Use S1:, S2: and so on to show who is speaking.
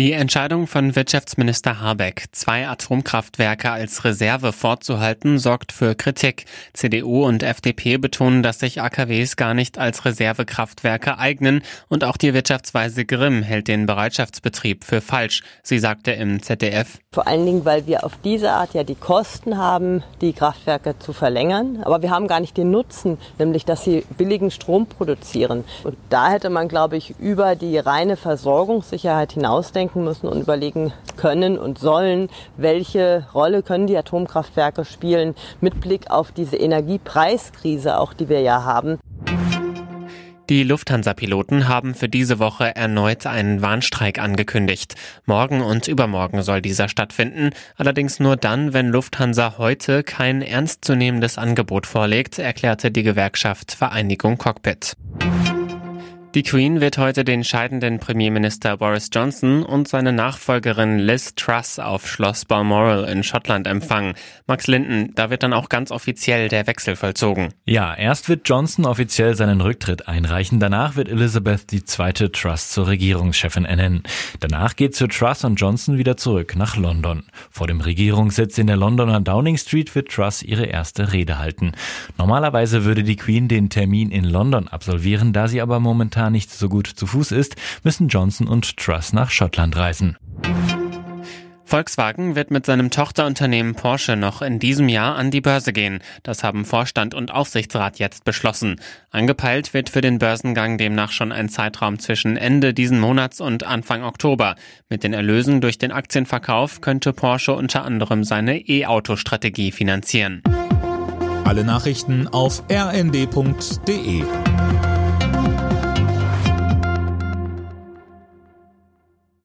S1: Die Entscheidung von Wirtschaftsminister Habeck, zwei Atomkraftwerke als Reserve fortzuhalten, sorgt für Kritik. CDU und FDP betonen, dass sich AKWs gar nicht als Reservekraftwerke eignen und auch die Wirtschaftsweise Grimm hält den Bereitschaftsbetrieb für falsch. Sie sagte im ZDF.
S2: Vor allen Dingen, weil wir auf diese Art ja die Kosten haben, die Kraftwerke zu verlängern. Aber wir haben gar nicht den Nutzen, nämlich dass sie billigen Strom produzieren. Und da hätte man, glaube ich, über die reine Versorgungssicherheit hinausdenken nachdenken müssen und überlegen können und sollen, welche Rolle können die Atomkraftwerke spielen mit Blick auf diese Energiepreiskrise, auch die wir ja haben.
S1: Die Lufthansa-Piloten haben für diese Woche erneut einen Warnstreik angekündigt. Morgen und übermorgen soll dieser stattfinden, allerdings nur dann, wenn Lufthansa heute kein ernstzunehmendes Angebot vorlegt, erklärte die Gewerkschaft Vereinigung Cockpit. Die Queen wird heute den scheidenden Premierminister Boris Johnson und seine Nachfolgerin Liz Truss auf Schloss Balmoral in Schottland empfangen. Max Linden, da wird dann auch ganz offiziell der Wechsel vollzogen.
S3: Ja, erst wird Johnson offiziell seinen Rücktritt einreichen, danach wird Elizabeth die zweite Truss zur Regierungschefin ernennen. Danach geht Sir Truss und Johnson wieder zurück nach London. Vor dem Regierungssitz in der Londoner Downing Street wird Truss ihre erste Rede halten. Normalerweise würde die Queen den Termin in London absolvieren, da sie aber momentan momentan nicht so gut zu Fuß ist, müssen Johnson und Truss nach Schottland reisen.
S1: Volkswagen wird mit seinem Tochterunternehmen Porsche noch in diesem Jahr an die Börse gehen. Das haben Vorstand und Aufsichtsrat jetzt beschlossen. Angepeilt wird für den Börsengang demnach schon ein Zeitraum zwischen Ende diesen Monats und Anfang Oktober. Mit den Erlösen durch den Aktienverkauf könnte Porsche unter anderem seine E-Auto-Strategie finanzieren.
S4: Alle Nachrichten auf rnd.de